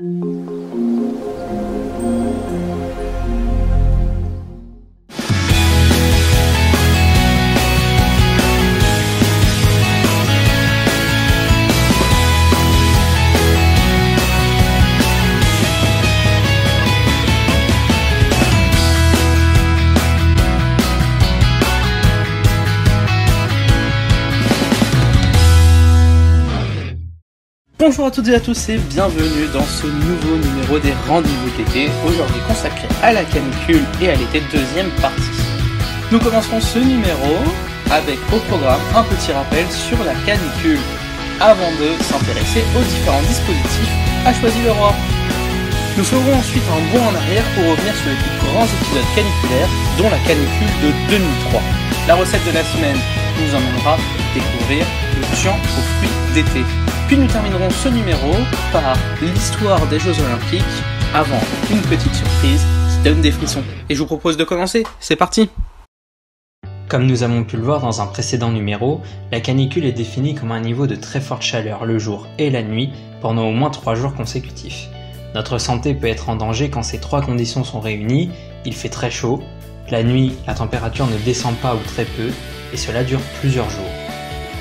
うん Bonjour à toutes et à tous et bienvenue dans ce nouveau numéro des rendez-vous d'été, aujourd'hui consacré à la canicule et à l'été deuxième partie. Nous commencerons ce numéro avec au programme un petit rappel sur la canicule avant de s'intéresser aux différents dispositifs à choisir le roi. Nous ferons ensuite un bond en arrière pour revenir sur les plus grands épisodes caniculaires, dont la canicule de 2003. La recette de la semaine nous emmènera découvrir le tian aux fruits d'été. Puis nous terminerons ce numéro par l'histoire des Jeux Olympiques avant une petite surprise qui donne des frissons. Et je vous propose de commencer, c'est parti Comme nous avons pu le voir dans un précédent numéro, la canicule est définie comme un niveau de très forte chaleur le jour et la nuit pendant au moins 3 jours consécutifs. Notre santé peut être en danger quand ces trois conditions sont réunies, il fait très chaud, la nuit la température ne descend pas ou très peu, et cela dure plusieurs jours.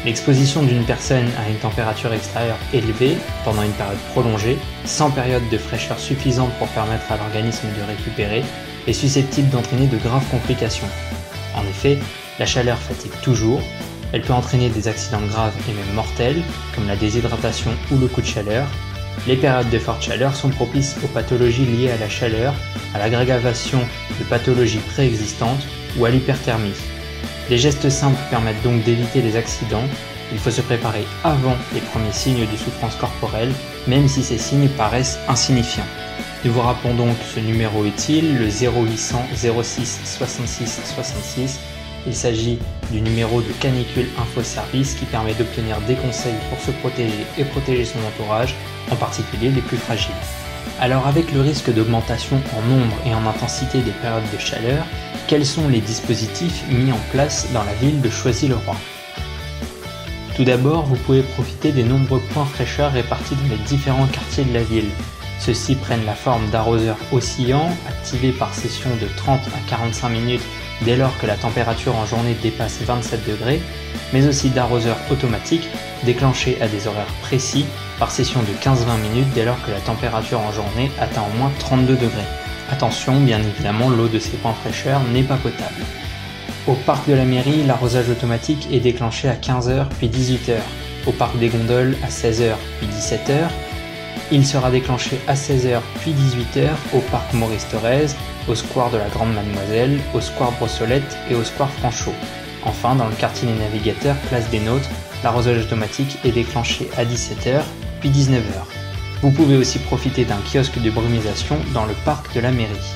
L'exposition d'une personne à une température extérieure élevée pendant une période prolongée, sans période de fraîcheur suffisante pour permettre à l'organisme de récupérer, est susceptible d'entraîner de graves complications. En effet, la chaleur fatigue toujours, elle peut entraîner des accidents graves et même mortels, comme la déshydratation ou le coup de chaleur. Les périodes de forte chaleur sont propices aux pathologies liées à la chaleur, à l'aggravation de pathologies préexistantes ou à l'hyperthermie. Les gestes simples permettent donc d'éviter les accidents. Il faut se préparer avant les premiers signes de souffrance corporelle, même si ces signes paraissent insignifiants. Nous vous rappelons donc ce numéro utile, le 0800 06 66 66. Il s'agit du numéro de Canicule Info Service qui permet d'obtenir des conseils pour se protéger et protéger son entourage, en particulier les plus fragiles. Alors avec le risque d'augmentation en nombre et en intensité des périodes de chaleur, quels sont les dispositifs mis en place dans la ville de Choisy-le-Roi Tout d'abord, vous pouvez profiter des nombreux points fraîcheur répartis dans les différents quartiers de la ville. Ceux-ci prennent la forme d'arroseurs oscillants, activés par session de 30 à 45 minutes dès lors que la température en journée dépasse 27 degrés, mais aussi d'arroseurs automatiques déclenchés à des horaires précis par session de 15-20 minutes dès lors que la température en journée atteint au moins 32 degrés. Attention, bien évidemment, l'eau de ces points fraîcheur n'est pas potable. Au parc de la mairie, l'arrosage automatique est déclenché à 15h puis 18h. Au parc des gondoles à 16h puis 17h. Il sera déclenché à 16h puis 18h au parc Maurice Thorez, au square de la Grande Mademoiselle, au square Brossolette et au square Franchot. Enfin, dans le quartier des navigateurs, place des Nôtres, l'arrosage automatique est déclenché à 17h puis 19h. Vous pouvez aussi profiter d'un kiosque de brumisation dans le parc de la mairie.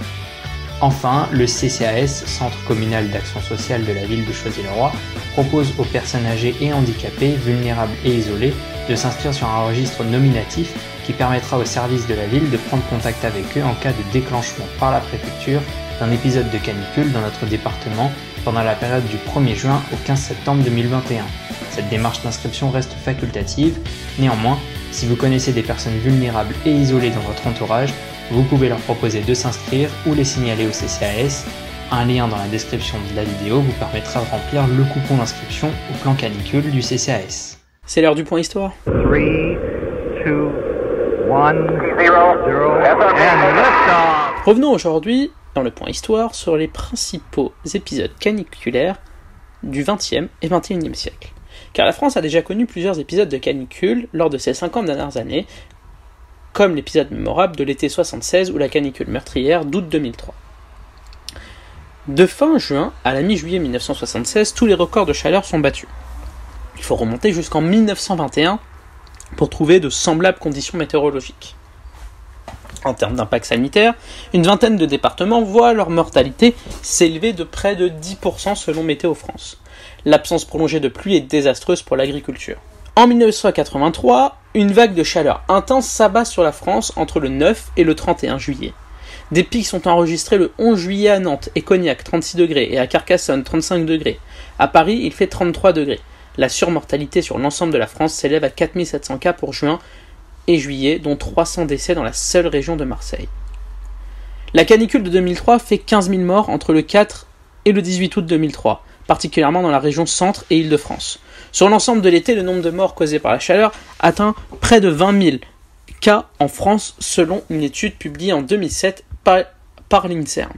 Enfin, le CCAS, Centre communal d'action sociale de la ville de Choisy-le-Roi, propose aux personnes âgées et handicapées, vulnérables et isolées, de s'inscrire sur un registre nominatif qui permettra aux services de la ville de prendre contact avec eux en cas de déclenchement par la préfecture d'un épisode de canicule dans notre département pendant la période du 1er juin au 15 septembre 2021. Cette démarche d'inscription reste facultative, néanmoins, si vous connaissez des personnes vulnérables et isolées dans votre entourage, vous pouvez leur proposer de s'inscrire ou les signaler au CCAS. Un lien dans la description de la vidéo vous permettra de remplir le coupon d'inscription au plan canicule du CCAS. C'est l'heure du point histoire. 3, 2, 1, 0, and liftoff. Revenons aujourd'hui dans le point histoire sur les principaux épisodes caniculaires du XXe et XXIe siècle. Car la France a déjà connu plusieurs épisodes de canicule lors de ces 50 dernières années, comme l'épisode mémorable de l'été 76 ou la canicule meurtrière d'août 2003. De fin juin à la mi-juillet 1976, tous les records de chaleur sont battus. Il faut remonter jusqu'en 1921 pour trouver de semblables conditions météorologiques. En termes d'impact sanitaire, une vingtaine de départements voient leur mortalité s'élever de près de 10% selon Météo France. L'absence prolongée de pluie est désastreuse pour l'agriculture. En 1983, une vague de chaleur intense s'abat sur la France entre le 9 et le 31 juillet. Des pics sont enregistrés le 11 juillet à Nantes et Cognac 36 degrés et à Carcassonne 35 degrés. À Paris, il fait 33 degrés. La surmortalité sur l'ensemble de la France s'élève à 4700 cas pour juin et juillet, dont 300 décès dans la seule région de Marseille. La canicule de 2003 fait 15 000 morts entre le 4 et le 18 août 2003, particulièrement dans la région centre et Île-de-France. Sur l'ensemble de l'été, le nombre de morts causés par la chaleur atteint près de 20 000 cas en France selon une étude publiée en 2007 par, par l'INSERM.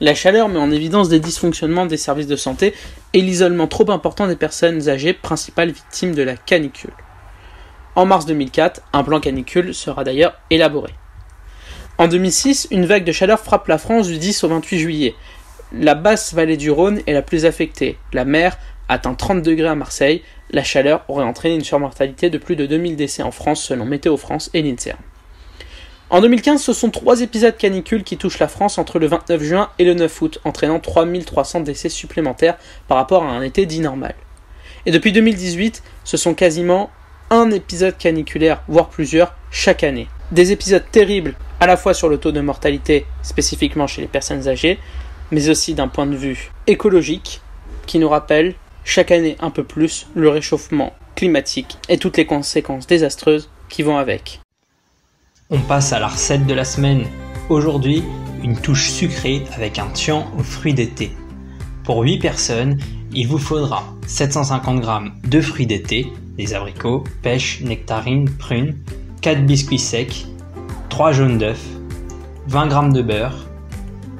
La chaleur met en évidence des dysfonctionnements des services de santé et l'isolement trop important des personnes âgées, principales victimes de la canicule. En mars 2004, un plan canicule sera d'ailleurs élaboré. En 2006, une vague de chaleur frappe la France du 10 au 28 juillet. La basse vallée du Rhône est la plus affectée. La mer atteint 30 degrés à Marseille. La chaleur aurait entraîné une surmortalité de plus de 2000 décès en France selon Météo France et l'INSERM. En 2015, ce sont trois épisodes canicules qui touchent la France entre le 29 juin et le 9 août, entraînant 3300 décès supplémentaires par rapport à un été dit normal. Et depuis 2018, ce sont quasiment un épisode caniculaire, voire plusieurs, chaque année. Des épisodes terribles, à la fois sur le taux de mortalité, spécifiquement chez les personnes âgées, mais aussi d'un point de vue écologique, qui nous rappelle chaque année un peu plus le réchauffement climatique et toutes les conséquences désastreuses qui vont avec. On passe à la recette de la semaine. Aujourd'hui, une touche sucrée avec un tian aux fruits d'été. Pour 8 personnes, il vous faudra 750 g de fruits d'été, des abricots, pêches, nectarines, prunes, 4 biscuits secs, 3 jaunes d'œufs, 20 g de beurre,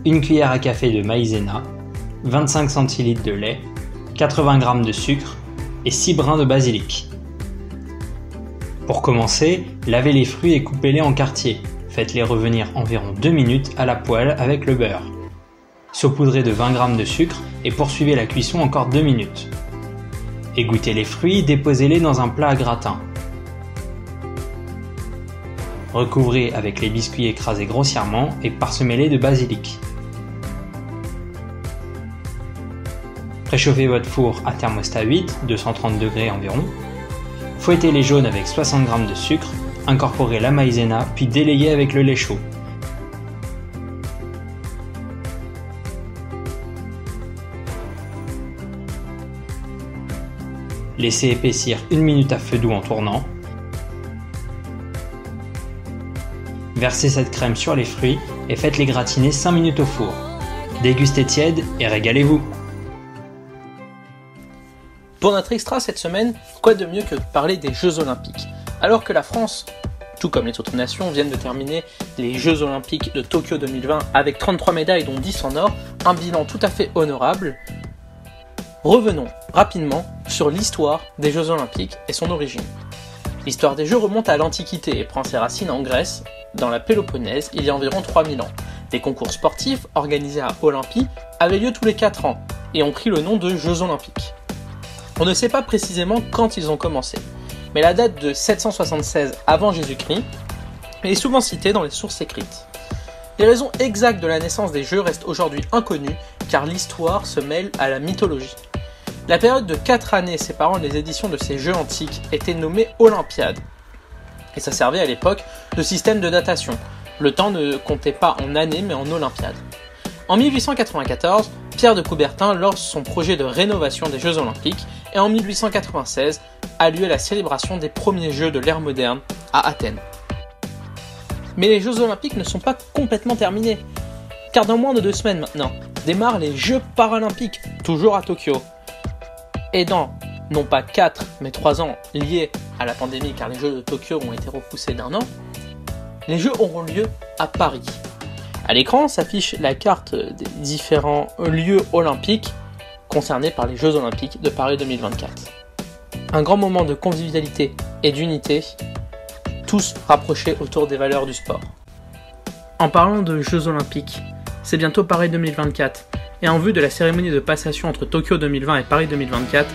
une cuillère à café de maïzena, 25 centilitres de lait, 80 g de sucre et 6 brins de basilic. Pour commencer, lavez les fruits et coupez-les en quartiers. Faites-les revenir environ 2 minutes à la poêle avec le beurre. Saupoudrez de 20 g de sucre et poursuivez la cuisson encore 2 minutes. Égouttez les fruits, déposez-les dans un plat à gratin. Recouvrez avec les biscuits écrasés grossièrement et parsemez-les de basilic. Préchauffez votre four à thermostat 8, 230 degrés environ, Fouettez les jaunes avec 60 g de sucre, incorporez la maïzena puis délayez avec le lait chaud. Laissez épaissir une minute à feu doux en tournant. Versez cette crème sur les fruits et faites-les gratiner 5 minutes au four. Dégustez tiède et régalez-vous pour notre extra cette semaine, quoi de mieux que de parler des Jeux Olympiques? Alors que la France, tout comme les autres nations, viennent de terminer les Jeux Olympiques de Tokyo 2020 avec 33 médailles dont 10 en or, un bilan tout à fait honorable, revenons rapidement sur l'histoire des Jeux Olympiques et son origine. L'histoire des Jeux remonte à l'Antiquité et prend ses racines en Grèce, dans la Péloponnèse, il y a environ 3000 ans. Des concours sportifs organisés à Olympie avaient lieu tous les 4 ans et ont pris le nom de Jeux Olympiques. On ne sait pas précisément quand ils ont commencé, mais la date de 776 avant Jésus-Christ est souvent citée dans les sources écrites. Les raisons exactes de la naissance des jeux restent aujourd'hui inconnues car l'histoire se mêle à la mythologie. La période de 4 années séparant les éditions de ces jeux antiques était nommée Olympiade. Et ça servait à l'époque de système de datation. Le temps ne comptait pas en années mais en Olympiade. En 1894, Pierre de Coubertin lance son projet de rénovation des Jeux Olympiques et en 1896 a lieu la célébration des premiers Jeux de l'ère moderne à Athènes. Mais les Jeux Olympiques ne sont pas complètement terminés, car dans moins de deux semaines maintenant démarrent les Jeux Paralympiques, toujours à Tokyo. Et dans non pas 4 mais 3 ans liés à la pandémie car les Jeux de Tokyo ont été repoussés d'un an, les Jeux auront lieu à Paris, à l'écran s'affiche la carte des différents lieux olympiques concernés par les Jeux olympiques de Paris 2024. Un grand moment de convivialité et d'unité, tous rapprochés autour des valeurs du sport. En parlant de Jeux olympiques, c'est bientôt Paris 2024, et en vue de la cérémonie de passation entre Tokyo 2020 et Paris 2024,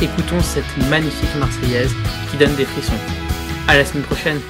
écoutons cette magnifique Marseillaise qui donne des frissons. À la semaine prochaine!